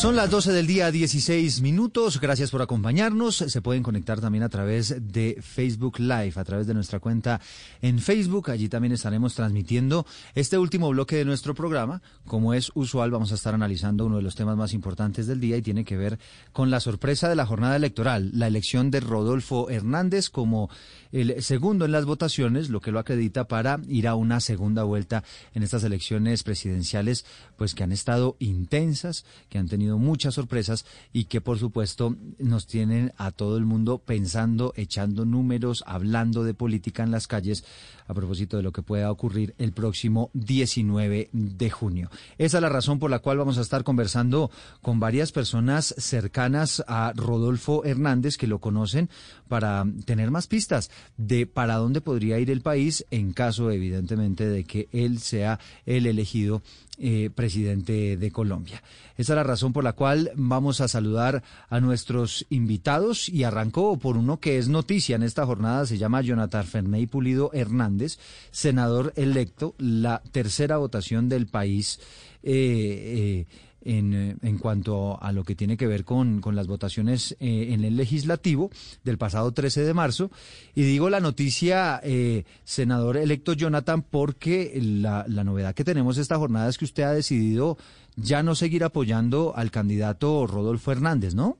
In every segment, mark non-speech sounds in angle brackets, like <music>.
Son las 12 del día, 16 minutos. Gracias por acompañarnos. Se pueden conectar también a través de Facebook Live, a través de nuestra cuenta en Facebook. Allí también estaremos transmitiendo este último bloque de nuestro programa. Como es usual, vamos a estar analizando uno de los temas más importantes del día y tiene que ver con la sorpresa de la jornada electoral, la elección de Rodolfo Hernández como el segundo en las votaciones, lo que lo acredita para ir a una segunda vuelta en estas elecciones presidenciales, pues que han estado intensas, que han tenido muchas sorpresas y que por supuesto nos tienen a todo el mundo pensando, echando números, hablando de política en las calles a propósito de lo que pueda ocurrir el próximo 19 de junio. Esa es la razón por la cual vamos a estar conversando con varias personas cercanas a Rodolfo Hernández que lo conocen para tener más pistas de para dónde podría ir el país en caso evidentemente de que él sea el elegido eh, presidente de Colombia. Esa es la razón por la cual vamos a saludar a nuestros invitados y arrancó por uno que es noticia en esta jornada, se llama Jonathan Ferney Pulido Hernández, senador electo, la tercera votación del país. Eh, eh, en, en, cuanto a lo que tiene que ver con, con las votaciones eh, en el legislativo del pasado 13 de marzo. Y digo la noticia, eh, senador electo Jonathan, porque la, la novedad que tenemos esta jornada es que usted ha decidido ya no seguir apoyando al candidato Rodolfo Hernández, ¿no?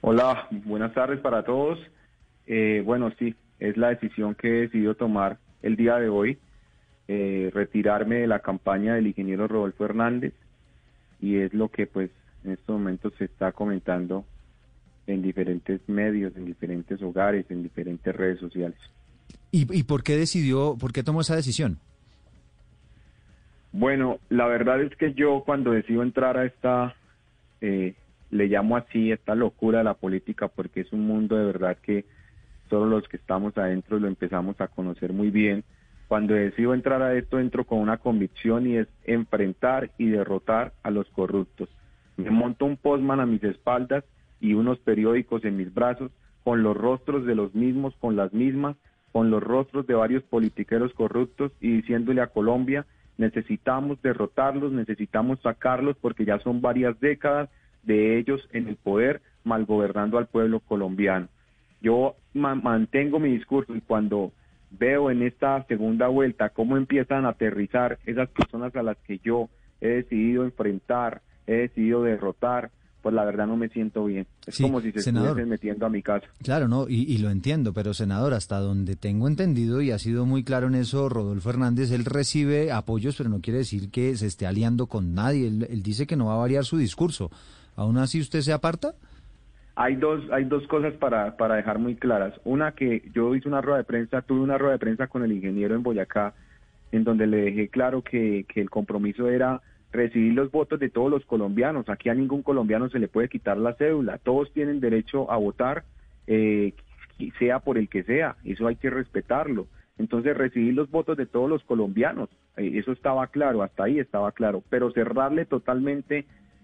Hola, buenas tardes para todos. Eh, bueno, sí, es la decisión que he decidido tomar el día de hoy. Eh, retirarme de la campaña del ingeniero Rodolfo Hernández y es lo que pues en estos momentos se está comentando en diferentes medios, en diferentes hogares, en diferentes redes sociales. ¿Y, y por qué decidió, por qué tomó esa decisión? Bueno, la verdad es que yo cuando decido entrar a esta, eh, le llamo así, esta locura de la política, porque es un mundo de verdad que solo los que estamos adentro lo empezamos a conocer muy bien cuando decido entrar a esto, entro con una convicción y es enfrentar y derrotar a los corruptos. Me monto un postman a mis espaldas y unos periódicos en mis brazos con los rostros de los mismos, con las mismas, con los rostros de varios politiqueros corruptos y diciéndole a Colombia, necesitamos derrotarlos, necesitamos sacarlos porque ya son varias décadas de ellos en el poder malgobernando al pueblo colombiano. Yo mantengo mi discurso y cuando veo en esta segunda vuelta cómo empiezan a aterrizar esas personas a las que yo he decidido enfrentar, he decidido derrotar, pues la verdad no me siento bien. Es como si se estuviesen metiendo a mi casa. Claro, no, y, y, lo entiendo, pero senador, hasta donde tengo entendido y ha sido muy claro en eso, Rodolfo Hernández, él recibe apoyos, pero no quiere decir que se esté aliando con nadie. Él, él dice que no va a variar su discurso. ¿Aún así usted se aparta? Hay dos, hay dos cosas para, para dejar muy claras. Una que yo hice una rueda de prensa, tuve una rueda de prensa con el ingeniero en Boyacá, en donde le dejé claro que, que el compromiso era recibir los votos de todos los colombianos. Aquí a ningún colombiano se le puede quitar la cédula. Todos tienen derecho a votar, eh, sea por el que sea. Eso hay que respetarlo. Entonces, recibir los votos de todos los colombianos. Eh, eso estaba claro, hasta ahí estaba claro. Pero cerrarle totalmente.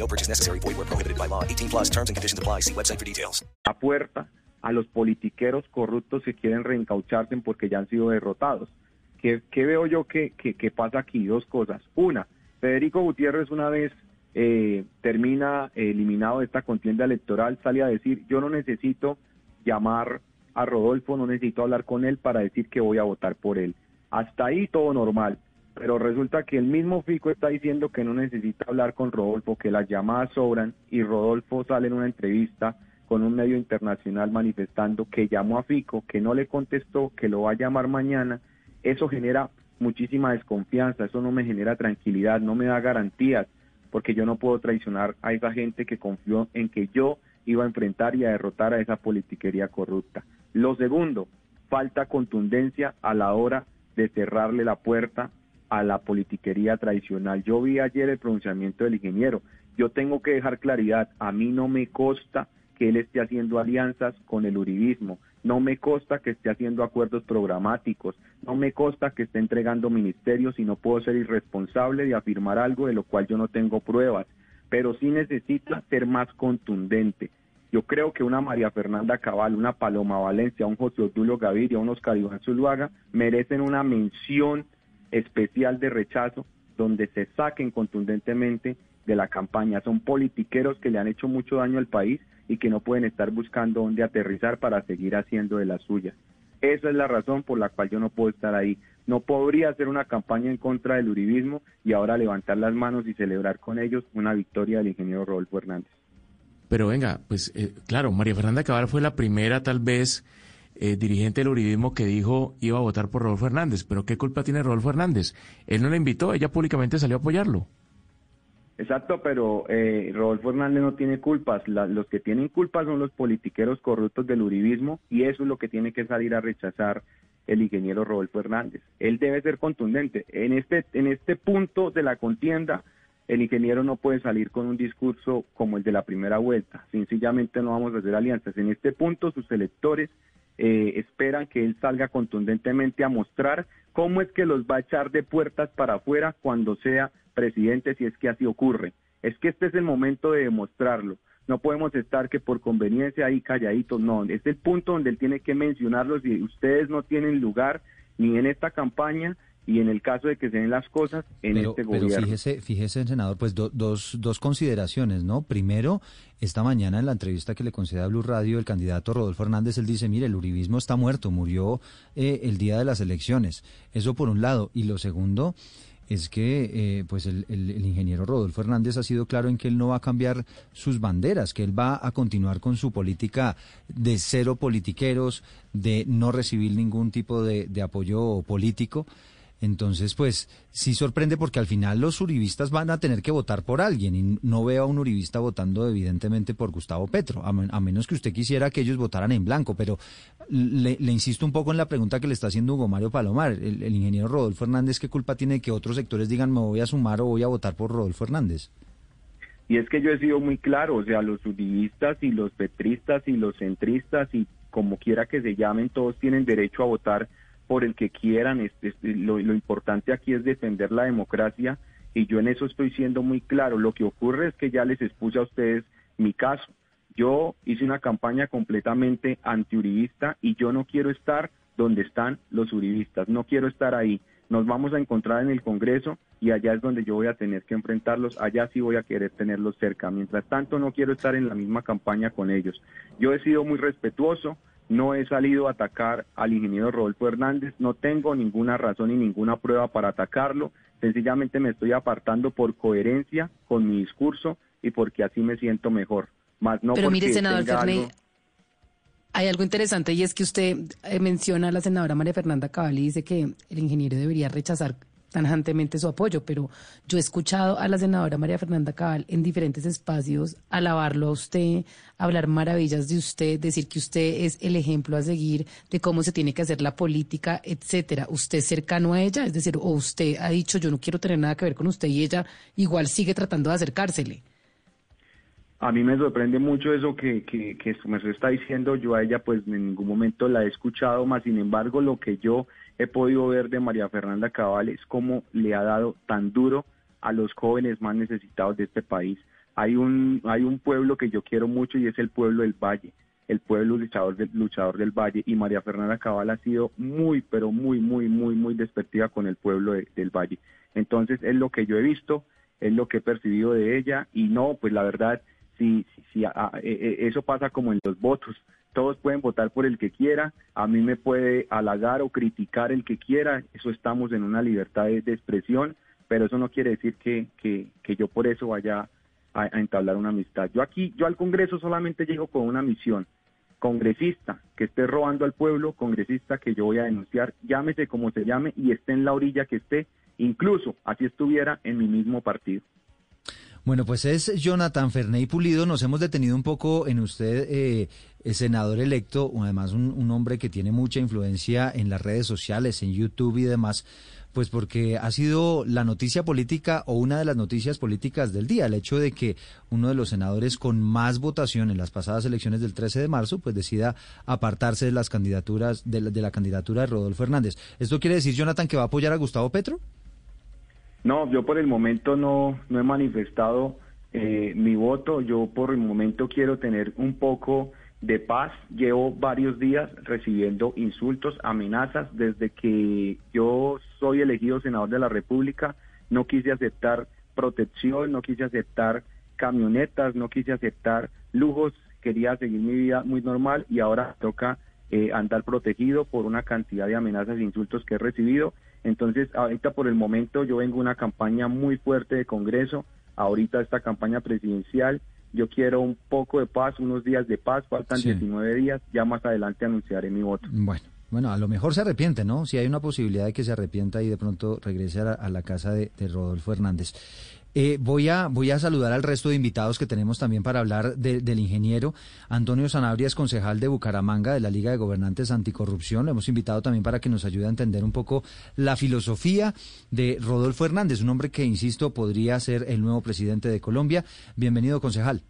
No purchase necessary. Void where prohibited by law. 18 plus terms and conditions apply. See website for details. La puerta a los politiqueros corruptos que quieren reencaucharse porque ya han sido derrotados. ¿Qué, qué veo yo que, que, que pasa aquí? Dos cosas. Una, Federico Gutiérrez una vez eh, termina eliminado de esta contienda electoral, sale a decir, yo no necesito llamar a Rodolfo, no necesito hablar con él para decir que voy a votar por él. Hasta ahí todo normal, pero resulta que el mismo Fico está diciendo que no necesita hablar con Rodolfo, que las llamadas sobran y Rodolfo sale en una entrevista con un medio internacional manifestando que llamó a Fico, que no le contestó, que lo va a llamar mañana. Eso genera muchísima desconfianza, eso no me genera tranquilidad, no me da garantías porque yo no puedo traicionar a esa gente que confió en que yo iba a enfrentar y a derrotar a esa politiquería corrupta. Lo segundo, falta contundencia a la hora de cerrarle la puerta a la politiquería tradicional. Yo vi ayer el pronunciamiento del ingeniero. Yo tengo que dejar claridad, a mí no me consta que él esté haciendo alianzas con el uribismo. No me consta que esté haciendo acuerdos programáticos, no me consta que esté entregando ministerios y no puedo ser irresponsable de afirmar algo de lo cual yo no tengo pruebas, pero sí necesita ser más contundente. Yo creo que una María Fernanda Cabal, una Paloma Valencia, un José Odulio Gaviria, un Oscar Iván Zuluaga merecen una mención especial de rechazo donde se saquen contundentemente de la campaña. Son politiqueros que le han hecho mucho daño al país y que no pueden estar buscando dónde aterrizar para seguir haciendo de la suya. Esa es la razón por la cual yo no puedo estar ahí. No podría hacer una campaña en contra del uribismo y ahora levantar las manos y celebrar con ellos una victoria del ingeniero Rodolfo Hernández. Pero venga, pues eh, claro, María Fernanda Cabal fue la primera tal vez eh, dirigente del uribismo que dijo iba a votar por Rodolfo Hernández. Pero ¿qué culpa tiene Rodolfo Hernández? Él no la invitó, ella públicamente salió a apoyarlo. Exacto, pero eh, Rodolfo Hernández no tiene culpas. los que tienen culpas son los politiqueros corruptos del uribismo y eso es lo que tiene que salir a rechazar el ingeniero Rodolfo Hernández. Él debe ser contundente. En este, en este punto de la contienda, el ingeniero no puede salir con un discurso como el de la primera vuelta. Sencillamente no vamos a hacer alianzas. En este punto, sus electores eh, esperan que él salga contundentemente a mostrar cómo es que los va a echar de puertas para afuera cuando sea presidente si es que así ocurre. Es que este es el momento de demostrarlo. No podemos estar que por conveniencia ahí calladitos, no. Es el punto donde él tiene que mencionarlos y ustedes no tienen lugar ni en esta campaña y en el caso de que se den las cosas en este gobierno. Pero fíjese, fíjese, senador, pues dos, dos consideraciones, ¿no? Primero, esta mañana en la entrevista que le concede a Blue Radio el candidato Rodolfo Hernández, él dice, mire, el uribismo está muerto, murió eh, el día de las elecciones. Eso por un lado. Y lo segundo es que eh, pues el, ingeniero Rodolfo Hernández ha sido claro en que él no va a cambiar sus banderas, que él va a continuar con su política de cero politiqueros, de no recibir ningún tipo de apoyo político. Entonces, pues sí sorprende porque al final los uribistas van a tener que votar por alguien y no veo a un uribista votando evidentemente por Gustavo Petro, a, menos que usted quisiera que ellos votaran en blanco. Pero le, insisto un poco en la pregunta que le está haciendo Hugo Mario Palomar. El, ingeniero Rodolfo Hernández, ¿qué culpa tiene que otros sectores digan me voy a sumar o voy a votar por Rodolfo Hernández? Y es que yo he sido muy claro, o sea, los uribistas y los petristas y los centristas y como quiera que se llamen, todos tienen derecho a votar por el que quieran. Este, lo, importante aquí es defender la democracia y yo en eso estoy siendo muy claro. Lo que ocurre es que ya les expuse a ustedes mi caso. Yo hice una campaña completamente antiuribista y yo no quiero estar donde están los uribistas, no quiero estar ahí. Nos vamos a encontrar en el Congreso y allá es donde yo voy a tener que enfrentarlos, allá sí voy a querer tenerlos cerca. Mientras tanto, no quiero estar en la misma campaña con ellos. Yo he sido muy respetuoso, no he salido a atacar al ingeniero Rodolfo Hernández, no tengo ninguna razón y ninguna prueba para atacarlo, sencillamente me estoy apartando por coherencia con mi discurso y porque así me siento mejor. Más no Pero mire, senador Fernández, hay algo interesante y es que usted eh, menciona a la senadora María Fernanda Cabal y dice que el ingeniero debería rechazar tajantemente su apoyo, pero yo he escuchado a la senadora María Fernanda Cabal en diferentes espacios alabarlo a usted, hablar maravillas de usted, decir que usted es el ejemplo a seguir de cómo se tiene que hacer la política, etcétera. ¿Usted es cercano a ella? Es decir, o usted ha dicho yo no quiero tener nada que ver con usted y ella igual sigue tratando de acercársele. A mí me sorprende mucho eso que, que, que su está diciendo. Yo a ella pues en ningún momento la he escuchado, más sin embargo lo que yo he podido ver de María Fernanda Cabal es cómo le ha dado tan duro a los jóvenes más necesitados de este país. Hay un, hay un pueblo que yo quiero mucho y es el pueblo del Valle, el pueblo luchador del, luchador del Valle. Y María Fernanda Cabal ha sido muy, pero muy, muy, muy, muy despectiva con el pueblo del Valle. Entonces es lo que yo he visto, es lo que he percibido de ella y no, pues la verdad si, si a, e, e, eso pasa como en los votos. Todos pueden votar por el que quiera, a mí me puede halagar o criticar el que quiera, eso estamos en una libertad de, expresión, pero eso no quiere decir que, yo por eso vaya a, a, entablar una amistad. Yo aquí, yo al Congreso solamente llego con una misión, congresista que esté robando al pueblo, congresista que yo voy a denunciar, llámese como se llame y esté en la orilla que esté, incluso así estuviera en mi mismo partido. Bueno, pues es Jonathan Ferney Pulido. Nos hemos detenido un poco en usted, eh, senador electo, además un, hombre que tiene mucha influencia en las redes sociales, en YouTube y demás, pues porque ha sido la noticia política o una de las noticias políticas del día, el hecho de que uno de los senadores con más votación en las pasadas elecciones del 13 de marzo, pues decida apartarse de las candidaturas, de la, de la candidatura de Rodolfo Hernández. ¿Esto quiere decir, Jonathan, que va a apoyar a Gustavo Petro? No, yo por el momento no, no he manifestado eh, mi voto. Yo por el momento quiero tener un poco de paz. Llevo varios días recibiendo insultos, amenazas. Desde que yo soy elegido senador de la República, no quise aceptar protección, no quise aceptar camionetas, no quise aceptar lujos. Quería seguir mi vida muy normal y ahora toca eh, andar protegido por una cantidad de amenazas e insultos que he recibido. Entonces, ahorita por el momento yo vengo una campaña muy fuerte de Congreso, ahorita esta campaña presidencial, yo quiero un poco de paz, unos días de paz, faltan 19 días, ya más adelante anunciaré mi voto. Bueno. Bueno, a lo mejor se arrepiente, ¿no? Si hay una posibilidad de que se arrepienta y de pronto regrese a la, casa de, de Rodolfo Hernández. Eh, voy, a, voy a saludar al resto de invitados que tenemos también para hablar del ingeniero. Antonio Sanabria es concejal de Bucaramanga de la Liga de Gobernantes Anticorrupción. Lo hemos invitado también para que nos ayude a entender un poco la filosofía de Rodolfo Hernández, un hombre que, insisto, podría ser el nuevo presidente de Colombia. Bienvenido, concejal.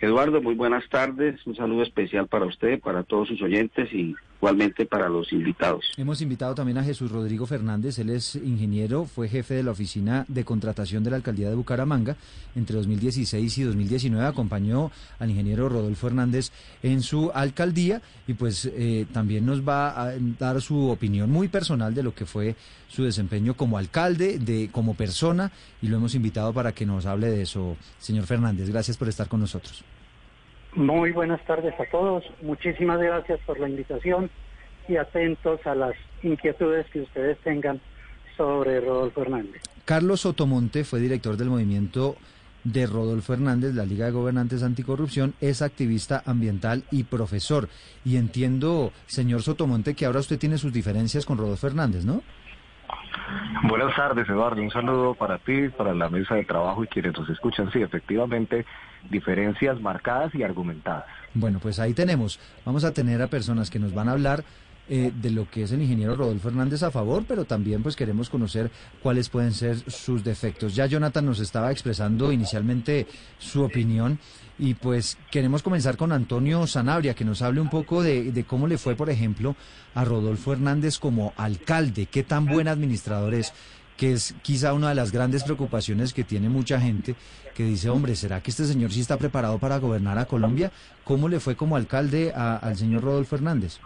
Eduardo, muy buenas tardes. Un saludo especial para usted, para todos sus oyentes y igualmente para los invitados. Hemos invitado también a Jesús Rodrigo Fernández. Él es ingeniero, fue jefe de la oficina de contratación de la alcaldía de Bucaramanga. Entre 2016 y 2019 acompañó al ingeniero Rodolfo Hernández en su alcaldía y pues eh, también nos va a dar su opinión muy personal de lo que fue su desempeño como alcalde, de como persona y lo hemos invitado para que nos hable de eso. Señor Fernández, gracias por estar con nosotros. Muy buenas tardes a todos. Muchísimas gracias por la invitación y atentos a las inquietudes que ustedes tengan sobre Rodolfo Hernández. Carlos Sotomonte fue director del movimiento de Rodolfo Hernández, la Liga de Gobernantes Anticorrupción, es activista ambiental y profesor. Y entiendo, señor Sotomonte, que ahora usted tiene sus diferencias con Rodolfo Hernández, ¿no? Buenas tardes, Eduardo. Un saludo para ti, para la mesa de trabajo y quienes nos escuchan. Sí, efectivamente, diferencias marcadas y argumentadas. Bueno, pues ahí tenemos. Vamos a tener a personas que nos van a hablar eh, de lo que es el ingeniero Rodolfo Hernández a favor, pero también pues queremos conocer cuáles pueden ser sus defectos. Ya Jonathan nos estaba expresando inicialmente su opinión y pues queremos comenzar con Antonio Sanabria, que nos hable un poco de, de cómo le fue, por ejemplo, a Rodolfo Hernández como alcalde, qué tan buen administrador es que es quizá una de las grandes preocupaciones que tiene mucha gente, que dice, hombre, ¿será que este señor sí está preparado para gobernar a Colombia? ¿Cómo le fue como alcalde al señor Rodolfo Hernández?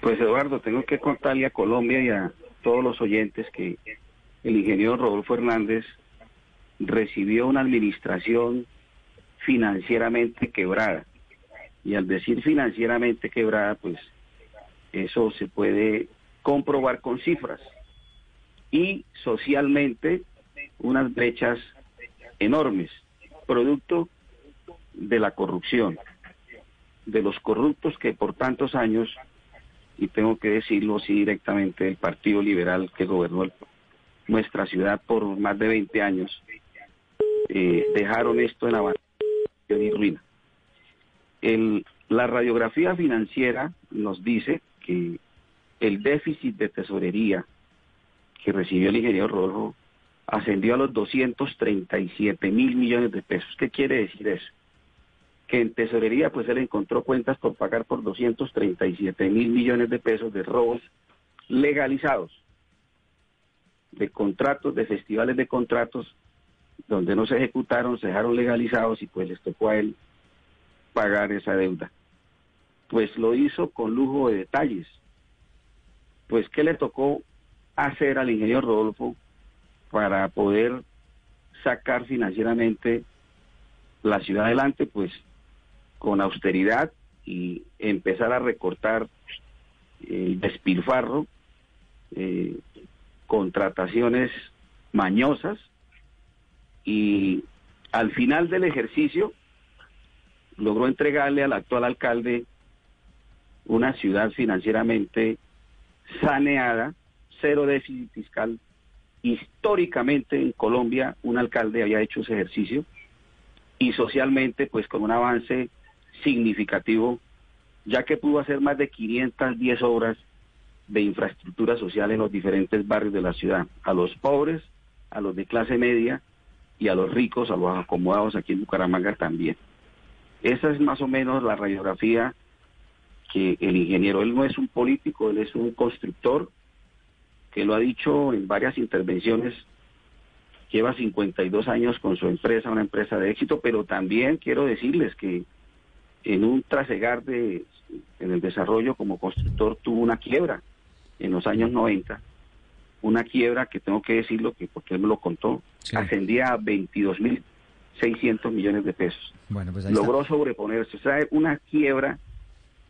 Pues Eduardo, tengo que contarle a Colombia y a todos los oyentes que el ingeniero Rodolfo Hernández recibió una administración financieramente quebrada. Y al decir financieramente quebrada, pues eso se puede comprobar con cifras y socialmente unas brechas enormes, producto de la corrupción, de los corruptos que por tantos años, y tengo que decirlo así directamente, el Partido Liberal que gobernó nuestra ciudad por más de 20 años, eh, dejaron esto en abandono y ruina. La radiografía financiera nos dice que el déficit de tesorería que recibió el ingeniero Rodolfo ascendió a los 237 mil millones de pesos. ¿Qué quiere decir eso? Que en tesorería pues él encontró cuentas por pagar por 237 mil millones de pesos de robos legalizados, de contratos, de festivales de contratos, donde no se ejecutaron, se dejaron legalizados y pues les tocó a él pagar esa deuda. Pues lo hizo con lujo de detalles. Pues ¿qué le tocó hacer al ingeniero Rodolfo para poder sacar financieramente la ciudad adelante, pues con austeridad y empezar a recortar el despilfarro, eh, contrataciones mañosas y al final del ejercicio logró entregarle al actual alcalde una ciudad financieramente saneada, cero déficit fiscal, históricamente en Colombia un alcalde había hecho ese ejercicio y socialmente pues con un avance significativo ya que pudo hacer más de 510 obras de infraestructura social en los diferentes barrios de la ciudad, a los pobres, a los de clase media y a los ricos, a los acomodados aquí en Bucaramanga también. Esa es más o menos la radiografía que el ingeniero, él no es un político, él es un constructor, que lo ha dicho en varias intervenciones, lleva 52 años con su empresa, una empresa de éxito, pero también quiero decirles que en un trasegar de, en el desarrollo como constructor tuvo una quiebra en los años 90, una quiebra que tengo que decirlo, que porque él me lo contó, ascendía a 22.600 millones de pesos. Bueno, pues Logró sobreponerse, o sea, una quiebra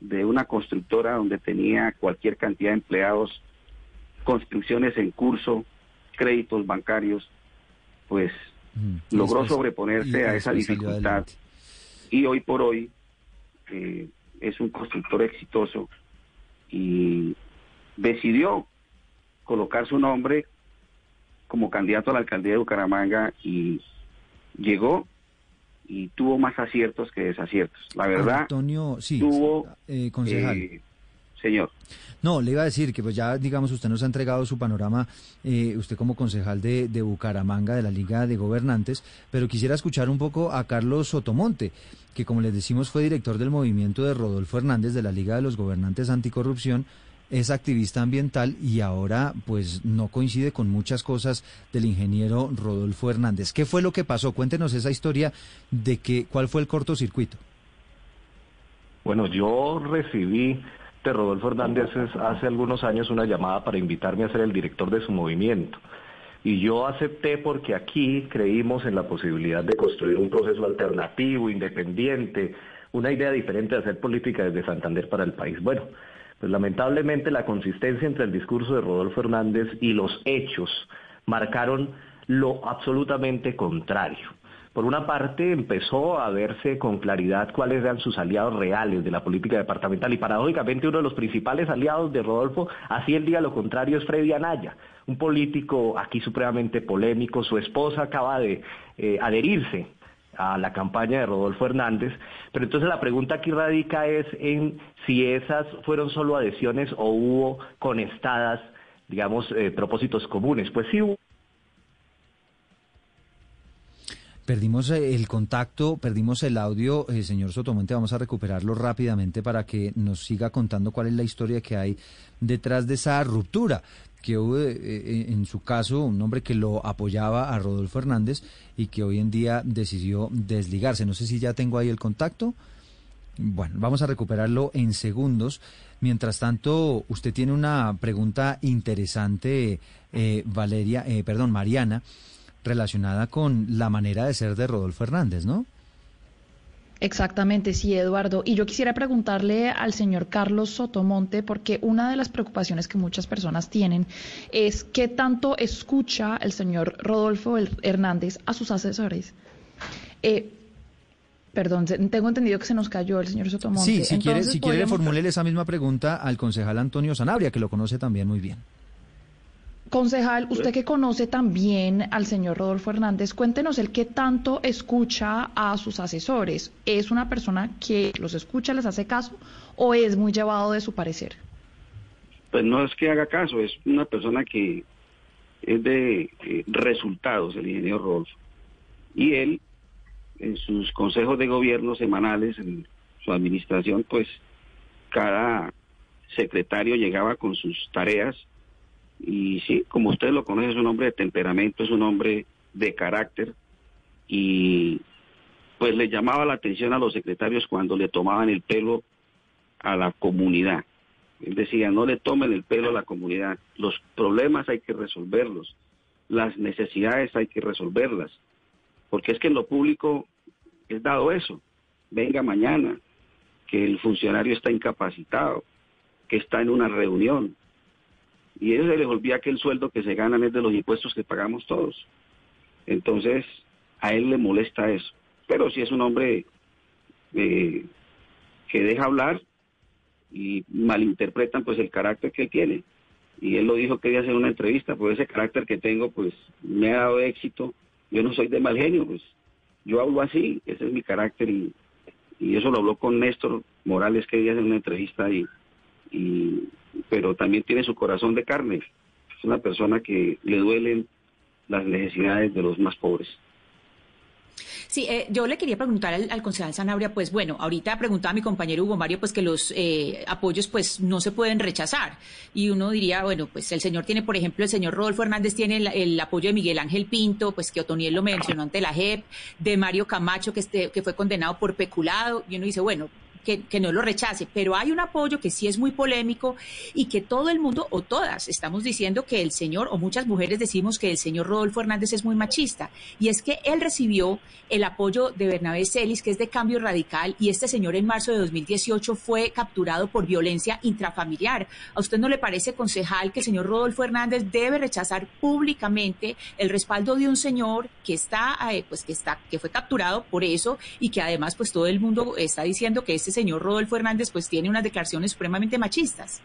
de una constructora donde tenía cualquier cantidad de empleados construcciones en curso, créditos bancarios, pues mm, logró sobreponerse a esa dificultad. y hoy por hoy eh, es un constructor exitoso y decidió colocar su nombre como candidato a la alcaldía de Bucaramanga y llegó y tuvo más aciertos que desaciertos. La verdad, Antonio, sí, tuvo eh, concejal. Eh, Señor. No, le iba a decir que pues ya, digamos, usted nos ha entregado su panorama, eh, usted como concejal de, de, Bucaramanga, de la Liga de Gobernantes, pero quisiera escuchar un poco a Carlos Sotomonte, que como les decimos fue director del movimiento de Rodolfo Hernández de la Liga de los Gobernantes Anticorrupción, es activista ambiental y ahora pues no coincide con muchas cosas del ingeniero Rodolfo Hernández. ¿Qué fue lo que pasó? Cuéntenos esa historia de que cuál fue el cortocircuito. Bueno, yo recibí Rodolfo Hernández hace algunos años una llamada para invitarme a ser el director de su movimiento. Y yo acepté porque aquí creímos en la posibilidad de construir un proceso alternativo, independiente, una idea diferente de hacer política desde Santander para el país. Bueno, pues lamentablemente la consistencia entre el discurso de Rodolfo Hernández y los hechos marcaron lo absolutamente contrario. Por una parte, empezó a verse con claridad cuáles eran sus aliados reales de la política departamental y paradójicamente uno de los principales aliados de Rodolfo, así el día lo contrario, es Freddy Anaya, un político aquí supremamente polémico. Su esposa acaba de eh, adherirse a la campaña de Rodolfo Hernández, pero entonces la pregunta aquí radica es en si esas fueron solo adhesiones o hubo conestadas, digamos, eh, propósitos comunes. Pues sí hubo Perdimos eh, el contacto, perdimos el audio, eh, señor Sotomonte, vamos a recuperarlo rápidamente para que nos siga contando cuál es la historia que hay detrás de esa ruptura que hubo eh, en su caso un hombre que lo apoyaba a Rodolfo Hernández y que hoy en día decidió desligarse. No sé si ya tengo ahí el contacto. Bueno, vamos a recuperarlo en segundos. Mientras tanto, usted tiene una pregunta interesante, Valeria, perdón, Mariana relacionada con la manera de ser de Rodolfo Hernández, ¿no? Exactamente, sí, Eduardo. Y yo quisiera preguntarle al señor Carlos Sotomonte, porque una de las preocupaciones que muchas personas tienen es qué tanto escucha el señor Rodolfo Hernández a sus asesores. Eh, perdón, tengo entendido que se nos cayó el señor Sotomonte. Sí, si quiere, si quiere formularle esa misma pregunta al concejal Antonio Sanabria, que lo conoce también muy bien. Concejal, usted que conoce también al señor Rodolfo Hernández, cuéntenos el qué tanto escucha a sus asesores. ¿Es una persona que los escucha, les hace caso o es muy llevado de su parecer? Pues no es que haga caso, es una persona que es de eh, resultados, el ingeniero Rodolfo. Y él, en sus consejos de gobierno semanales, en su administración, pues cada secretario llegaba con sus tareas y sí, como usted lo conoce, es un hombre de temperamento, es un hombre de carácter. Y pues le llamaba la atención a los secretarios cuando le tomaban el pelo a la comunidad. Él decía, no le tomen el pelo a la comunidad, los problemas hay que resolverlos, las necesidades hay que resolverlas, porque es que en lo público es dado eso, venga mañana, que el funcionario está incapacitado, que está en una reunión, y eso se les olvida que el sueldo que se ganan es de los impuestos que pagamos todos. Entonces, a él le molesta eso. Pero si es un hombre eh, que deja hablar y malinterpretan pues el carácter que tiene. Y él lo dijo que quería hacer una entrevista, pues ese carácter que tengo pues me ha dado éxito. Yo no soy de mal genio, pues yo hablo así, ese es mi carácter y, y eso lo habló con Néstor Morales que quería hacer una entrevista y, y pero también tiene su corazón de carne. Es una persona que le duelen las necesidades de los más pobres. Sí, eh, yo le quería preguntar al, concejal Sanabria, pues bueno, ahorita preguntaba a mi compañero Hugo Mario, pues que los eh, apoyos pues no se pueden rechazar. Y uno diría, bueno, pues el señor tiene, por ejemplo, el señor Rodolfo Hernández tiene el, apoyo de Miguel Ángel Pinto, pues que Otoniel lo mencionó ante la JEP, de Mario Camacho, que, este, que fue condenado por peculado, y uno dice, bueno, que, no lo rechace, pero hay un apoyo que sí es muy polémico y que todo el mundo o todas estamos diciendo que el señor o muchas mujeres decimos que el señor Rodolfo Hernández es muy machista y es que él recibió el apoyo de Bernabé Celis, que es de cambio radical y este señor en marzo de 2018 fue capturado por violencia intrafamiliar. ¿A usted no le parece, concejal, que el señor Rodolfo Hernández debe rechazar públicamente el respaldo de un señor que está, eh, pues que está, que fue capturado por eso y que además pues todo el mundo está diciendo que este señor Rodolfo Hernández pues tiene unas declaraciones supremamente machistas.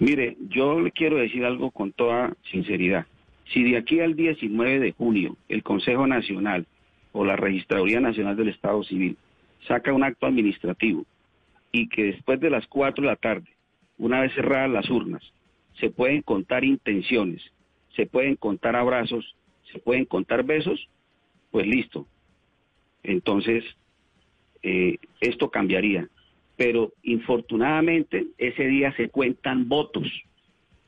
Mire, yo le quiero decir algo con toda sinceridad. Si de aquí al 19 de junio el Consejo Nacional o la Registraduría Nacional del Estado Civil saca un acto administrativo y que después de las 4 de la tarde, una vez cerradas las urnas, se pueden contar intenciones, se pueden contar abrazos, se pueden contar besos, pues listo. Entonces, eh, esto cambiaría. Pero infortunadamente ese día se cuentan votos.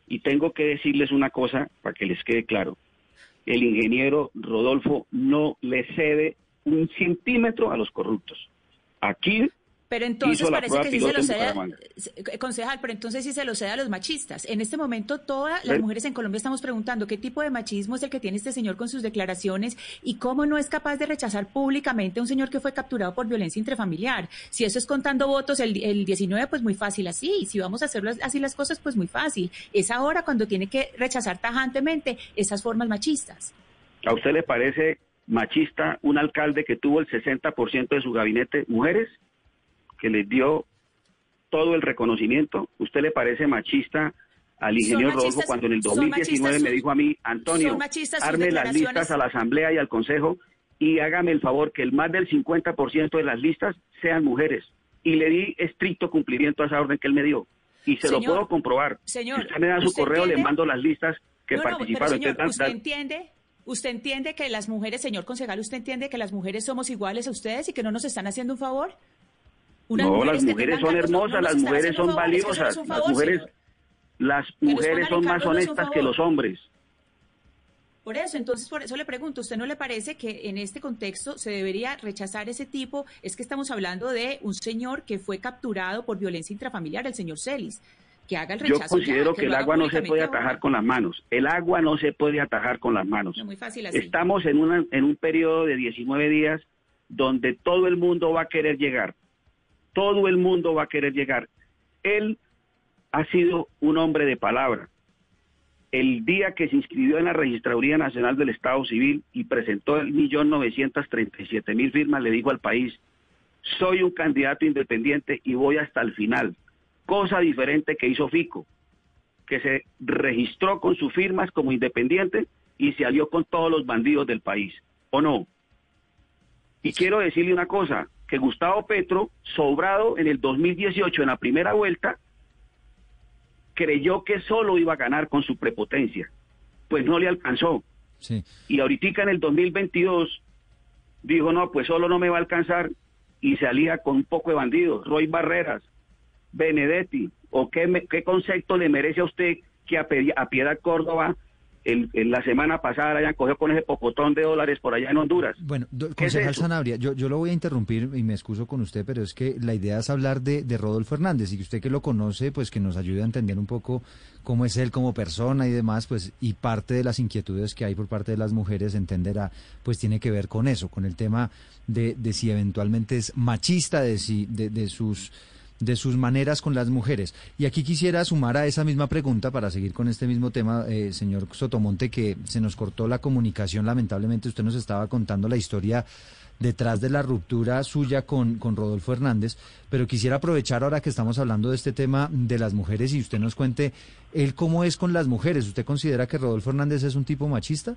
Y tengo que decirles una cosa para que les quede claro. El ingeniero Rodolfo no le cede un centímetro a los corruptos. Aquí pero entonces parece que sí se lo cede, eh, concejal, pero entonces sí se lo cede a los machistas. En este momento todas las mujeres en Colombia estamos preguntando qué tipo de machismo es el que tiene este señor con sus declaraciones y cómo no es capaz de rechazar públicamente a un señor que fue capturado por violencia intrafamiliar. Si eso es contando votos el, el 19, pues muy fácil así. Si vamos a hacer así las cosas, pues muy fácil. Es ahora cuando tiene que rechazar tajantemente esas formas machistas. ¿A usted le parece machista un alcalde que tuvo el 60% de su gabinete mujeres? Que les dio todo el reconocimiento. ¿Usted le parece machista al ingeniero Rodolfo cuando en el 2019 me dijo a mí, Antonio, arme las listas a la Asamblea y al Consejo y hágame el favor que el más del 50% de las listas sean mujeres? Y le di estricto cumplimiento a esa orden que él me dio. Y se lo puedo comprobar. Señor, si usted me da su correo, le mando las listas que participaron. ¿Usted entiende? ¿Usted entiende que las mujeres, señor concejal, usted entiende que las mujeres somos iguales a ustedes y que no nos están haciendo un favor? No, las mujeres son hermosas, las mujeres son valiosas, las mujeres, las mujeres son más honestas que los hombres. Por eso, entonces, por eso le pregunto, ¿usted no le parece que en este contexto se debería rechazar ese tipo? Es que estamos hablando de un señor que fue capturado por violencia intrafamiliar, el señor Celis. Que haga el rechazo Yo considero que, el agua no se puede atajar con las manos. El agua no se puede atajar con las manos. muy fácil Estamos en, una, en un periodo de 19 días donde todo el mundo va a querer llegar todo el mundo va a querer llegar. Él ha sido un hombre de palabra. El día que se inscribió en la Registraduría Nacional del Estado Civil y presentó el millón novecientos treinta y siete mil firmas, le dijo al país, soy un candidato independiente y voy hasta el final. Cosa diferente que hizo Fico, que se registró con sus firmas como independiente y se alió con todos los bandidos del país, ¿o no? Y quiero decirle una cosa, que Gustavo Petro, sobrado en el 2018 en la primera vuelta, creyó que solo iba a ganar con su prepotencia. pues no le alcanzó. Sí. Y ahorita en el 2022 dijo, no, pues solo no me va a alcanzar y se alía con un poco de bandidos, Roy Barreras, Benedetti, o qué, me- qué concepto le merece a usted que a Piedad Córdoba el, en la semana pasada la hayan cogido con ese pocotón de dólares por allá en Honduras. Bueno, do- ¿Qué es concejal eso? Sanabria, yo, yo lo voy a interrumpir y me excuso con usted, pero es que la idea es hablar de, de Rodolfo Hernández y que usted que lo conoce, pues que nos ayude a entender un poco cómo es él como persona y demás, pues y parte de las inquietudes que hay por parte de las mujeres entenderá, pues tiene que ver con eso, con el tema de, de si eventualmente es machista, de si de, de sus de sus maneras con las mujeres. Y aquí quisiera sumar a esa misma pregunta para seguir con este mismo tema, eh, señor Sotomonte, que se nos cortó la comunicación, lamentablemente usted nos estaba contando la historia detrás de la ruptura suya con, con Rodolfo Hernández, pero quisiera aprovechar ahora que estamos hablando de este tema de las mujeres y usted nos cuente él cómo es con las mujeres. ¿Usted considera que Rodolfo Hernández es un tipo machista?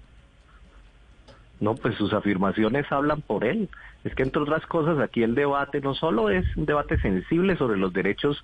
No, pues sus afirmaciones hablan por él. Es que entre otras cosas aquí el debate no solo es un debate sensible sobre los derechos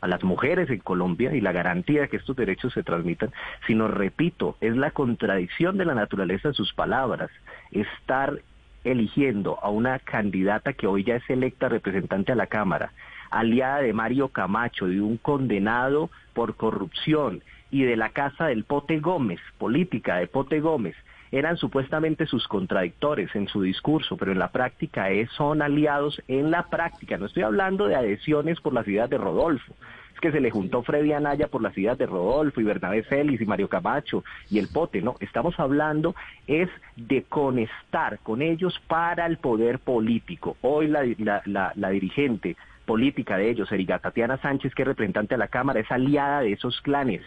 a las mujeres en Colombia y la garantía de que estos derechos se transmitan, sino, repito, es la contradicción de la naturaleza de sus palabras. Estar eligiendo a una candidata que hoy ya es electa representante a la Cámara, aliada de Mario Camacho, de un condenado por corrupción y de la casa del Pote Gómez, política de Pote Gómez, eran supuestamente sus contradictores en su discurso, pero en la práctica es, son aliados en la práctica. No estoy hablando de adhesiones por las ideas de Rodolfo. Es que se le juntó Freddy Anaya por las ideas de Rodolfo y Bernabé Félix y Mario Camacho y el Pote. No, estamos hablando es de conectar con ellos para el poder político. Hoy la, la, la, la dirigente política de ellos, Erika Tatiana Sánchez, que es representante de la Cámara, es aliada de esos clanes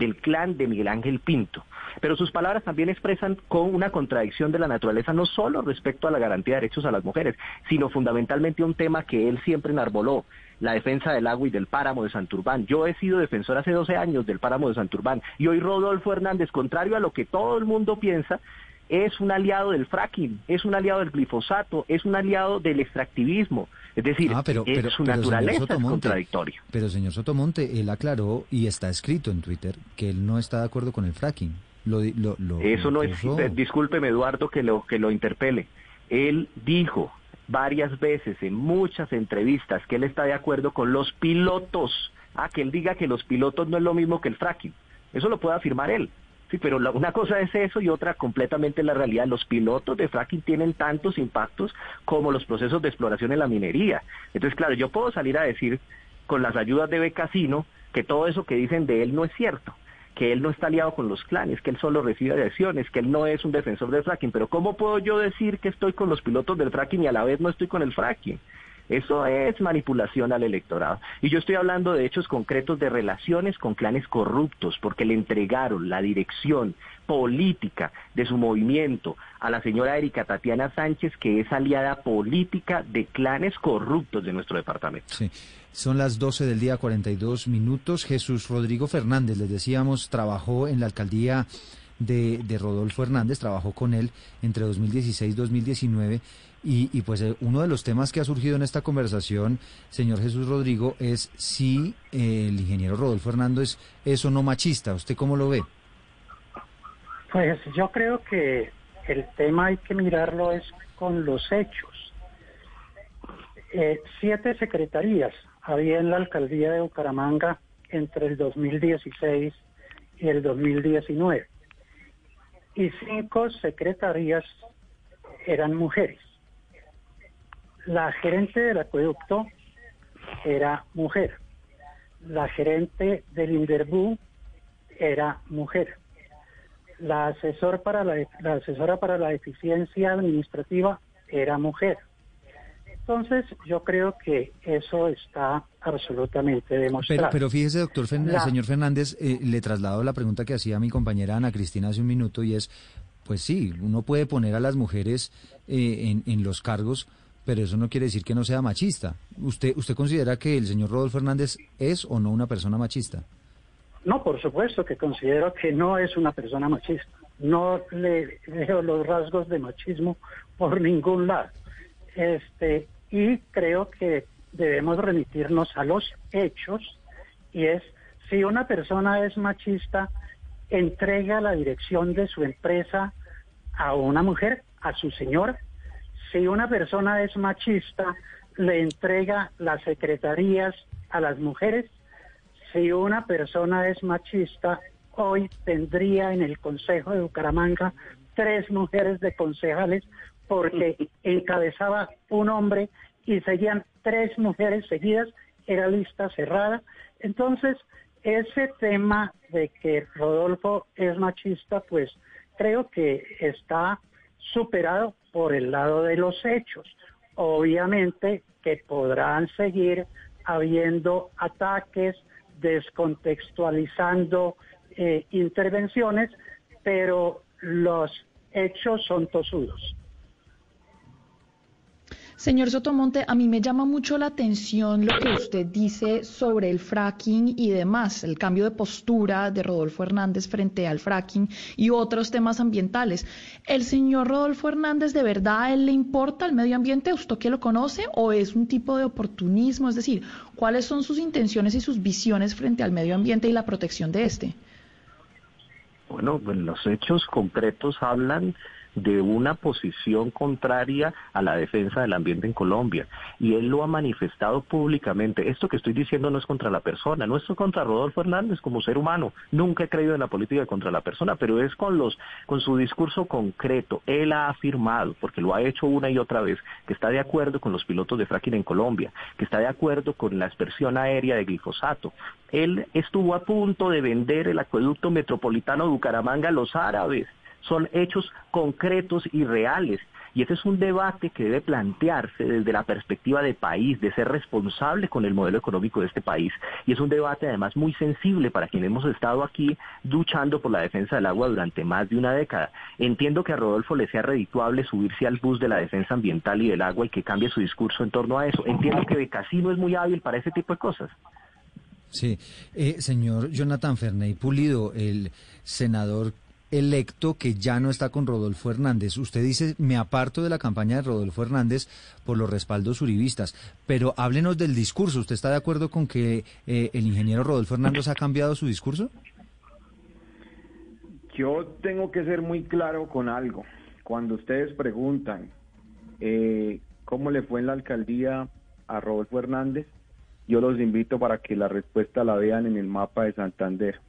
del clan de Miguel Ángel Pinto. Pero sus palabras también expresan con una contradicción de la naturaleza, no solo respecto a la garantía de derechos a las mujeres, sino fundamentalmente un tema que él siempre enarboló, la defensa del agua y del páramo de Santurbán. Yo he sido defensor hace 12 años del páramo de Santurbán y hoy Rodolfo Hernández, contrario a lo que todo el mundo piensa, es un aliado del fracking, es un aliado del glifosato, es un aliado del extractivismo. Es decir, Ah, pero, es pero- su pero, naturaleza es contradictoria. Pero señor Sotomonte, él aclaró y está escrito en Twitter que él no está de acuerdo con el fracking. Lo, lo, lo- Eso no es, eh, discúlpeme Eduardo que lo, que lo interpele. Él dijo varias veces en muchas entrevistas que él está de acuerdo con los pilotos. Ah, que él diga que los pilotos no es lo mismo que el fracking. Eso lo puede afirmar él. Sí, pero la- una cosa es eso y otra completamente la realidad. Los pilotos de fracking tienen tantos impactos como los procesos de exploración en la minería. Entonces, claro, yo puedo salir a decir con las ayudas de Becasino que todo eso que dicen de él no es cierto que él no está aliado con los clanes, que él solo recibe adhesiones, que él no es un defensor del fracking. Pero ¿cómo puedo yo decir que estoy con los pilotos del fracking y a la vez no estoy con el fracking? Eso es manipulación al electorado. Y yo estoy hablando de hechos concretos de relaciones con clanes corruptos, porque le entregaron la dirección política de su movimiento a la señora Erika Tatiana Sánchez, que es aliada política de clanes corruptos de nuestro departamento. Sí. Son las 12 del día, 42 minutos. Jesús Rodrigo Fernández, les decíamos, trabajó en la alcaldía de, Rodolfo Hernández, trabajó con él entre 2016 y 2019. Y, y pues eh, uno de los temas que ha surgido en esta conversación, señor Jesús Rodrigo, es si eh, el ingeniero Rodolfo Hernández es o no machista. ¿Usted cómo lo ve? Pues yo creo que el tema hay que mirarlo es con los hechos. Eh, siete secretarías había en la alcaldía de Bucaramanga entre el 2016 y el 2019. Y cinco secretarías eran mujeres. La gerente del acueducto era mujer. La gerente del Inderbú era mujer. La, asesor para la, la asesora para la eficiencia administrativa era mujer. Entonces, yo creo que eso está absolutamente demostrado. Pero, pero fíjese, doctor Fern- La- señor Fernández, eh, le traslado la pregunta que hacía mi compañera Ana Cristina hace un minuto y es, pues sí, uno puede poner a las mujeres eh, en, en los cargos, pero eso no quiere decir que no sea machista. ¿Usted, ¿Usted considera que el señor Rodolfo Hernández es o no una persona machista? No, por supuesto que considero que no es una persona machista. No le veo los rasgos de machismo por ningún lado. Este, y creo que debemos remitirnos a los hechos y es si una persona es machista entrega la dirección de su empresa a una mujer, a su señora. Si una persona es machista, le entrega las secretarías a las mujeres. Si una persona es machista, hoy tendría en el Consejo de Bucaramanga tres mujeres de concejales porque encabezaba un hombre y seguían tres mujeres seguidas, era lista cerrada. Entonces, ese tema de que Rodolfo es machista, pues creo que está superado por el lado de los hechos. Obviamente que podrán seguir habiendo ataques, descontextualizando eh, intervenciones, pero los hechos son tosudos. Señor Sotomonte, a mí me llama mucho la atención lo que usted dice sobre el fracking y demás, el cambio de postura de Rodolfo Hernández frente al fracking y otros temas ambientales. ¿El señor Rodolfo Hernández de verdad él le importa el medio ambiente? ¿Usted que lo conoce? ¿O es un tipo de oportunismo? Es decir, ¿cuáles son sus intenciones y sus visiones frente al medio ambiente y la protección de este? Bueno, pues los hechos concretos hablan de una posición contraria a la defensa del ambiente en Colombia. Y él lo ha manifestado públicamente. Esto que estoy diciendo no es contra la persona, no es contra Rodolfo Hernández como ser humano. Nunca he creído en la política contra la persona, pero es con los con su discurso concreto. Él ha afirmado, porque lo ha hecho una y otra vez, que está de acuerdo con los pilotos de fracking en Colombia, que está de acuerdo con la aspersión aérea de glifosato. Él estuvo a punto de vender el acueducto metropolitano de Bucaramanga a los árabes son hechos concretos y reales. Y ese es un debate que debe plantearse desde la perspectiva de país, de ser responsable con el modelo económico de este país. Y es un debate además muy sensible para quienes hemos estado aquí luchando por la defensa del agua durante más de una década. Entiendo que a Rodolfo le sea redituable subirse al bus de la defensa ambiental y del agua y que cambie su discurso en torno a eso. Entiendo que Becasino es muy hábil para ese tipo de cosas. Sí, eh, señor Jonathan Ferney Pulido, el senador electo que ya no está con Rodolfo Hernández. Usted dice, me aparto de la campaña de Rodolfo Hernández por los respaldos uribistas, pero háblenos del discurso. ¿Usted está de acuerdo con que eh, el ingeniero Rodolfo Hernández ha cambiado su discurso? Yo tengo que ser muy claro con algo. Cuando ustedes preguntan eh, cómo le fue en la alcaldía a Rodolfo Hernández, yo los invito para que la respuesta la vean en el mapa de Santander.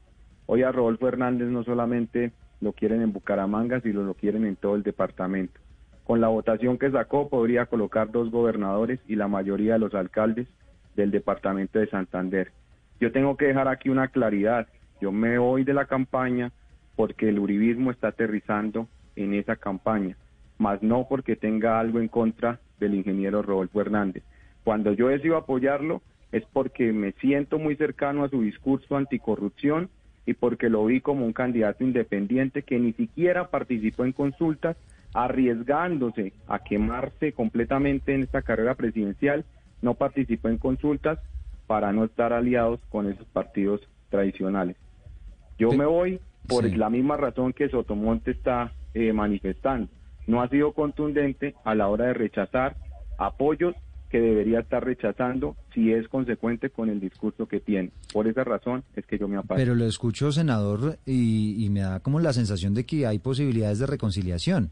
Hoy a Rodolfo Hernández no solamente lo quieren en Bucaramanga, si lo quieren en todo el departamento. Con la votación que sacó podría colocar dos gobernadores y la mayoría de los alcaldes del departamento de Santander. Yo tengo que dejar aquí una claridad. Yo me voy de la campaña porque el uribismo está aterrizando en esa campaña, más no porque tenga algo en contra del ingeniero Rodolfo Hernández. Cuando yo decido apoyarlo es porque me siento muy cercano a su discurso anticorrupción y porque lo vi como un candidato independiente que ni siquiera participó en consultas, arriesgándose a quemarse completamente en esta carrera presidencial, no participó en consultas para no estar aliados con esos partidos tradicionales. Yo me voy por la misma razón que Sotomonte está eh, manifestando. No ha sido contundente a la hora de rechazar apoyos que debería estar rechazando si es consecuente con el discurso que tiene. Por esa razón es que yo me aparto. Pero lo escucho, senador, y, y me da como la sensación de que hay posibilidades de reconciliación.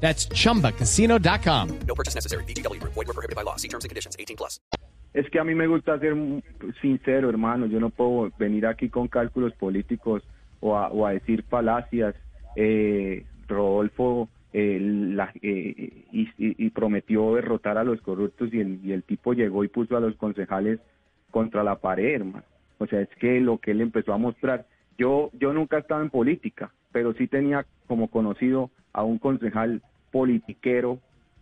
That's chumbacasino.com. No purchase necessary. BGW. Void were prohibited by law. See terms and conditions 18 plus. Es que a mí me gusta ser sincero, hermano. Yo no puedo venir aquí con cálculos políticos o a, o a decir falacias. Eh, Rodolfo eh, la, eh, y, y, prometió derrotar a los corruptos y el, y el tipo llegó y puso a los concejales contra la pared, hermano. O sea, es que lo que él empezó a mostrar. Yo, yo nunca estaba en política, pero sí tenía como conocido a un concejal politiquero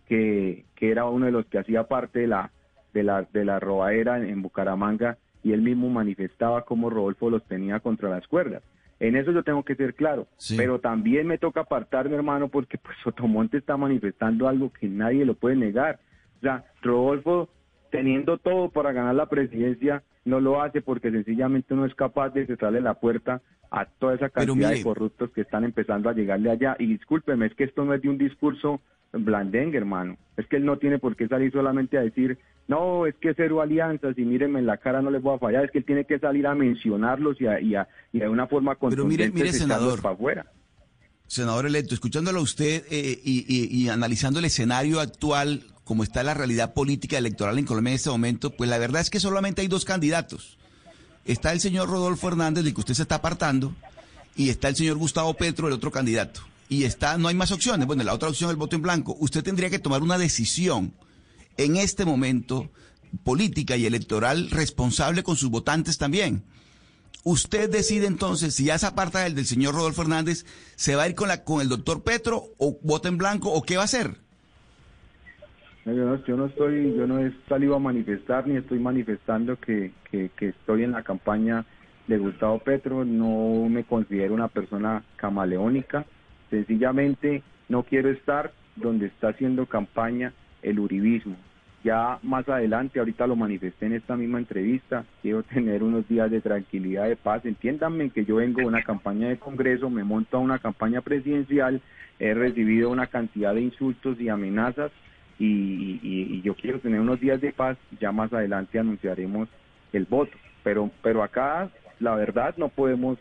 que, que era uno de los que hacía parte de la, de la, de la robadera en, Bucaramanga y él mismo manifestaba cómo Rodolfo los tenía contra las cuerdas. En eso yo tengo que ser claro. Pero también me toca apartarme, hermano, porque pues Sotomonte está manifestando algo que nadie lo puede negar. O sea, Rodolfo, teniendo todo para ganar la presidencia, no lo hace porque sencillamente no es capaz de cerrarle la puerta a toda esa cantidad de corruptos que están empezando a llegarle allá. Y discúlpeme, es que esto no es de un discurso blandengue, hermano. Es que él no tiene por qué salir solamente a decir, no, es que cero alianzas y mírenme en la cara no les voy a fallar. Es que él tiene que salir a mencionarlos y, a, y, y de una forma contundente Pero mire, mire senador. para afuera. Senador electo, escuchándolo a usted eh, y, y, analizando el escenario actual, como está la realidad política electoral en Colombia en este momento, pues la verdad es que solamente hay dos candidatos. Está el señor Rodolfo Hernández, del que usted se está apartando, y está el señor Gustavo Petro, el otro candidato y está, no hay más opciones. Bueno, la otra opción es el voto en blanco. Usted tendría que tomar una decisión en este momento política y electoral responsable con sus votantes también. Usted decide entonces si ya esa parte del, del señor Rodolfo Hernández se va a ir con, la, con el doctor Petro o voto en blanco o qué va a hacer. Yo, no, estoy, yo no he salido a manifestar ni estoy manifestando que, que, que estoy en la campaña de Gustavo Petro. No me considero una persona camaleónica Sencillamente no quiero estar donde está haciendo campaña el uribismo. Ya más adelante, ahorita lo manifesté en esta misma entrevista, quiero <laughs> tener unos días de tranquilidad, de paz. Entiéndanme que yo vengo de una campaña de Congreso, me monto a una campaña presidencial, he recibido una cantidad de insultos y amenazas y, y, yo quiero tener unos días de paz. Ya más adelante anunciaremos el voto. Pero, pero acá, la verdad, no podemos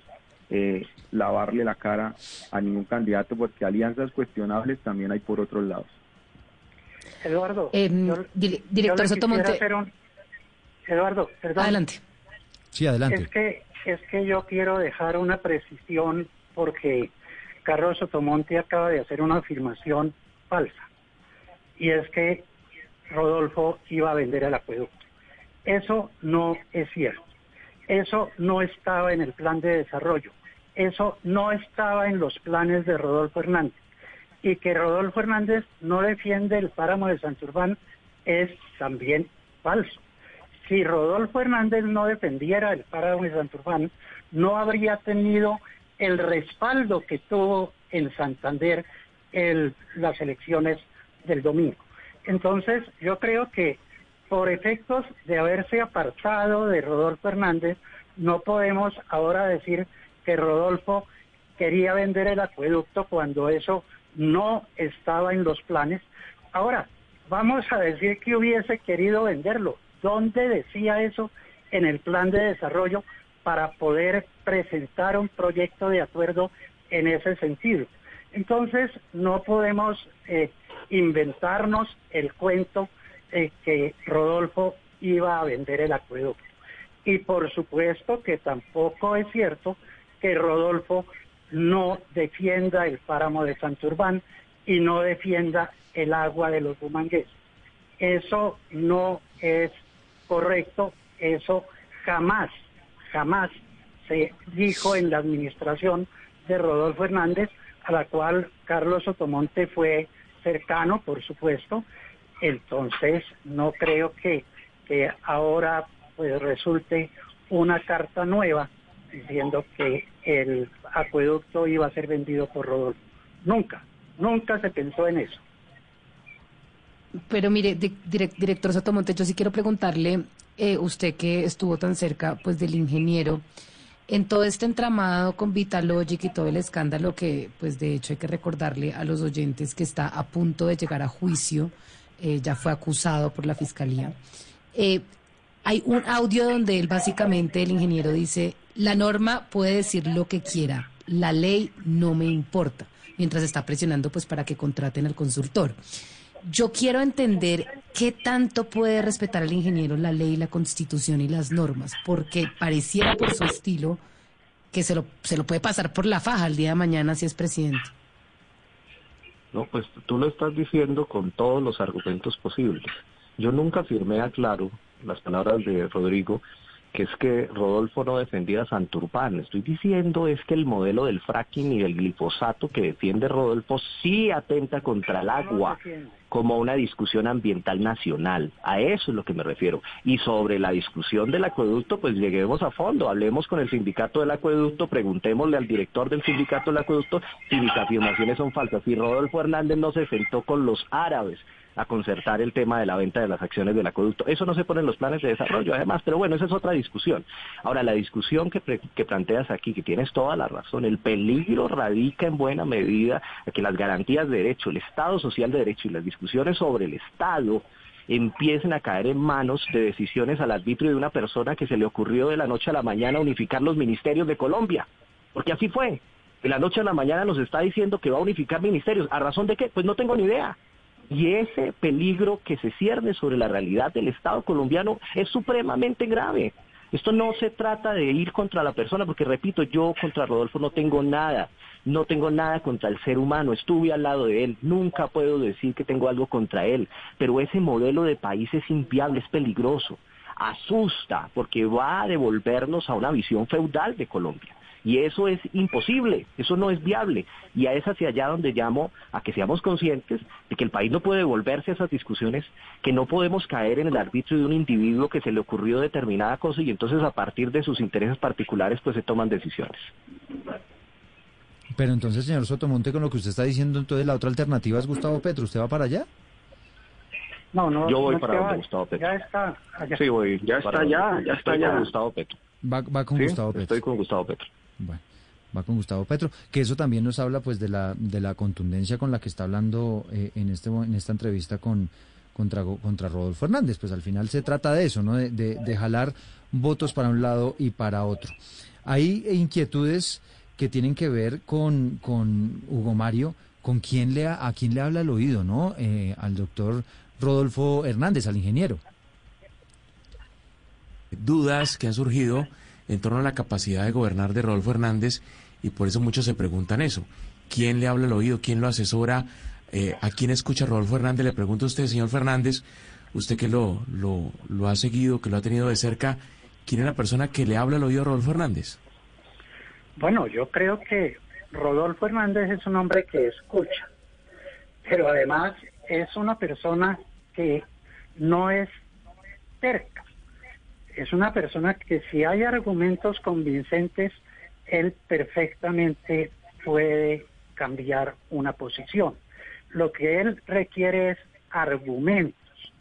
eh, lavarle la cara a ningún candidato porque alianzas cuestionables también hay por otros lados. Eduardo, em, director Sotomonte. Eduardo, perdón. Adelante. Sí, adelante. Es que, es que yo quiero dejar una precisión porque Carlos Sotomonte acaba de hacer una afirmación falsa. Y es que Rodolfo iba a vender el acueducto. Eso no es cierto. Eso no estaba en el plan de desarrollo. Eso no estaba en los planes de Rodolfo Hernández. Y que Rodolfo Hernández no defiende el páramo de Santurbán es también falso. Si Rodolfo Hernández no defendiera el páramo de Santurbán, no habría tenido el respaldo que tuvo en Santander las elecciones del domingo. Entonces, yo creo que por efectos de haberse apartado de Rodolfo Hernández, no podemos ahora decir que Rodolfo quería vender el acueducto cuando eso no estaba en los planes. Ahora, vamos a decir que hubiese querido venderlo. ¿Dónde decía eso en el plan de desarrollo para poder presentar un proyecto de acuerdo en ese sentido? Entonces, no podemos eh, inventarnos el cuento que Rodolfo iba a vender el acueducto. Y por supuesto que tampoco es cierto que Rodolfo no defienda el páramo de Santurbán y no defienda el agua de los Bumangués. Eso no es correcto, eso jamás, jamás se dijo en la administración de Rodolfo Hernández, a la cual Carlos Otomonte fue cercano, por supuesto, entonces no creo que, ahora pues resulte una carta nueva diciendo que el acueducto iba a ser vendido por Rodolfo. Nunca, nunca se pensó en eso. Pero mire, director Sotomonte, yo sí quiero preguntarle, eh, usted que estuvo tan cerca pues del ingeniero, en todo este entramado con Vitalogic y todo el escándalo que pues de hecho hay que recordarle a los oyentes que está a punto de llegar a juicio eh, ya fue acusado por la fiscalía. Eh, hay un audio donde él básicamente, el ingeniero dice, la norma puede decir lo que quiera, la ley no me importa, mientras está presionando pues para que contraten al consultor. Yo quiero entender qué tanto puede respetar el ingeniero la ley, la constitución y las normas, porque pareciera por su estilo que se lo, se lo puede pasar por la faja el día de mañana si es presidente. No, pues tú lo estás diciendo con todos los argumentos posibles. Yo nunca firmé a claro las palabras de Rodrigo, que es que Rodolfo no defendía a Santurbán. Estoy diciendo es que el modelo del fracking y del glifosato que defiende Rodolfo sí atenta contra el agua, como una discusión ambiental nacional. A eso es lo que me refiero. Y sobre la discusión del acueducto, pues lleguemos a fondo, hablemos con el sindicato del acueducto, preguntémosle al director del sindicato del acueducto si mis afirmaciones son falsas. Si Rodolfo Hernández no se sentó con los árabes a concertar el tema de la venta de las acciones del acueducto. Eso no se pone en los planes de desarrollo, además, pero bueno, esa es otra discusión. Ahora, la discusión que, que planteas aquí, que tienes toda la razón, el peligro radica en buena medida en que las garantías de derecho, el Estado social de derecho y las discusiones sobre el Estado empiecen a caer en manos de decisiones al arbitrio de una persona que se le ocurrió de la noche a la mañana unificar los ministerios de Colombia. Porque así fue. De la noche a la mañana nos está diciendo que va a unificar ministerios. ¿A razón de qué? Pues no tengo ni idea. Y ese peligro que se cierne sobre la realidad del Estado colombiano es supremamente grave. Esto no se trata de ir contra la persona, porque repito, yo contra Rodolfo no tengo nada, no tengo nada contra el ser humano, estuve al lado de él, nunca puedo decir que tengo algo contra él, pero ese modelo de país es inviable, es peligroso, asusta, porque va a devolvernos a una visión feudal de Colombia. Y eso es imposible, eso no es viable. Y a es hacia allá donde llamo a que seamos conscientes de que el país no puede devolverse a esas discusiones, que no podemos caer en el arbitrio de un individuo que se le ocurrió determinada cosa y entonces a partir de sus intereses particulares pues se toman decisiones. Pero entonces, señor Sotomonte, con lo que usted está diciendo, entonces la otra alternativa es Gustavo Petro. ¿Usted va para allá? No, no. Yo voy no para va. Gustavo Petro. Ya está allá. Sí, voy. Ya está allá, ya está allá. Gustavo Petro. Va, va con Sí, Gustavo Petro. Estoy con Gustavo Petro. Bueno, va con Gustavo Petro, que eso también nos habla pues de la de la contundencia con la que está hablando eh, en este en esta entrevista con contra contra Rodolfo Hernández, pues al final se trata de eso, ¿no? De, de- jalar votos para un lado y para otro. Hay inquietudes que tienen que ver con, con Hugo Mario, con quién le a, quién le habla al oído, ¿no? Eh, al doctor Rodolfo Hernández, al ingeniero. dudas que han surgido en torno a la capacidad de gobernar de Rodolfo Hernández y por eso muchos se preguntan eso. ¿Quién le habla al oído? ¿Quién lo asesora? Eh, ¿A quién escucha Rodolfo Hernández? Le pregunto a usted, señor Fernández, usted que lo, lo, ha seguido, que lo ha tenido de cerca, ¿quién es la persona que le habla al oído a Rodolfo Hernández? Bueno, yo creo que Rodolfo Hernández es un hombre que escucha, pero además es una persona que no es terca. Es una persona que si hay argumentos convincentes, él perfectamente puede cambiar una posición. Lo que él requiere es argumentos.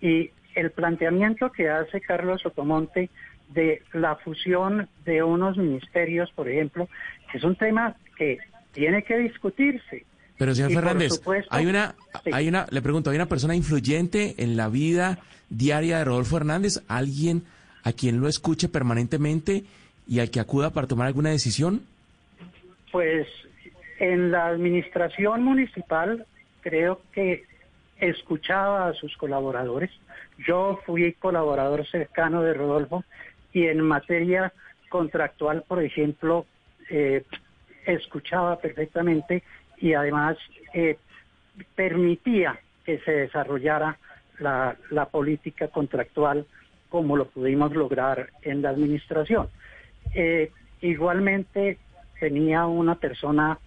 Y el planteamiento que hace Carlos Sotomonte de la fusión de unos ministerios, por ejemplo, es un tema que tiene que discutirse. Pero señor Y Fernández, supuesto- hay una, Sí. hay una, le pregunto, ¿hay una persona influyente en la vida diaria de Rodolfo Hernández? ¿Alguien a quien lo escuche permanentemente y al que acuda para tomar alguna decisión? Pues en la administración municipal creo que escuchaba a sus colaboradores. Yo fui colaborador cercano de Rodolfo y en materia contractual, por ejemplo, eh, escuchaba perfectamente y además eh, permitía que se desarrollara la, política contractual como lo pudimos lograr en la administración. Eh, igualmente tenía una persona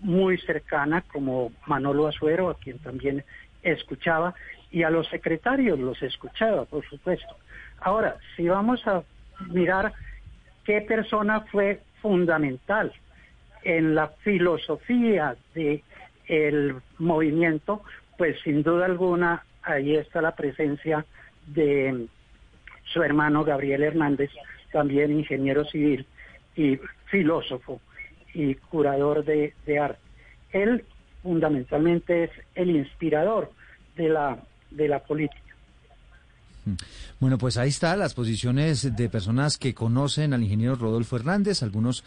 muy cercana como Manolo Azuero, a quien también escuchaba, y a los secretarios los escuchaba, por supuesto. Ahora, si vamos a mirar qué persona fue fundamental en la filosofía de el movimiento, pues sin duda alguna ahí está la presencia de su hermano Gabriel Hernández, también ingeniero civil y filósofo y curador de, de arte. Él fundamentalmente es el inspirador de la, de la política. Bueno, pues ahí está las posiciones de personas que conocen al ingeniero Rodolfo Hernández, algunos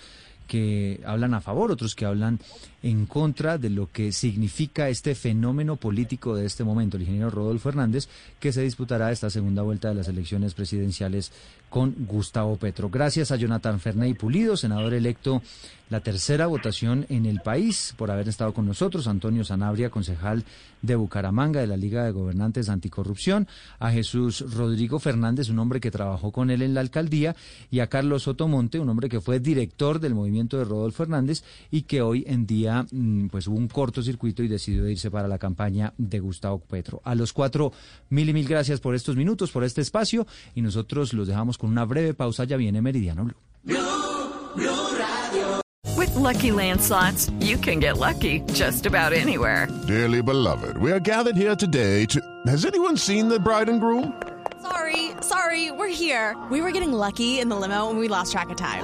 que hablan a favor, otros que hablan en contra de lo que significa este fenómeno político de este momento, el ingeniero Rodolfo Hernández, que se disputará esta segunda vuelta de las elecciones presidenciales con Gustavo Petro. Gracias a Jonathan Ferney Pulido, senador electo, la tercera votación en el país, por haber estado con nosotros, Antonio Sanabria, concejal de Bucaramanga de la Liga de Gobernantes Anticorrupción, a Jesús Rodrigo Fernández, un hombre que trabajó con él en la alcaldía, y a Carlos Sotomonte, un hombre que fue director del movimiento movimiento de Rodolfo Hernández y que hoy en día mm, pues hubo un cortocircuito y decidió irse para la campaña de Gustavo Petro. A los cuatro, mil y mil gracias por estos minutos, por este espacio y nosotros los dejamos con una breve pausa. Ya viene Meridiano Blue. With lucky landslots, you can get lucky just about anywhere. Dearly beloved, we are gathered here today to. Has anyone seen the bride and groom? Sorry, sorry, we're here. We were getting lucky in the limo and we lost track of time.